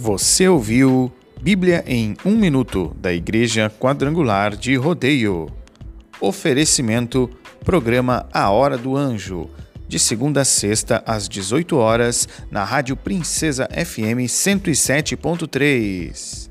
Você ouviu Bíblia em um Minuto, da Igreja Quadrangular de Rodeio. Oferecimento: Programa A Hora do Anjo, de segunda a sexta, às 18 horas, na Rádio Princesa FM 107.3.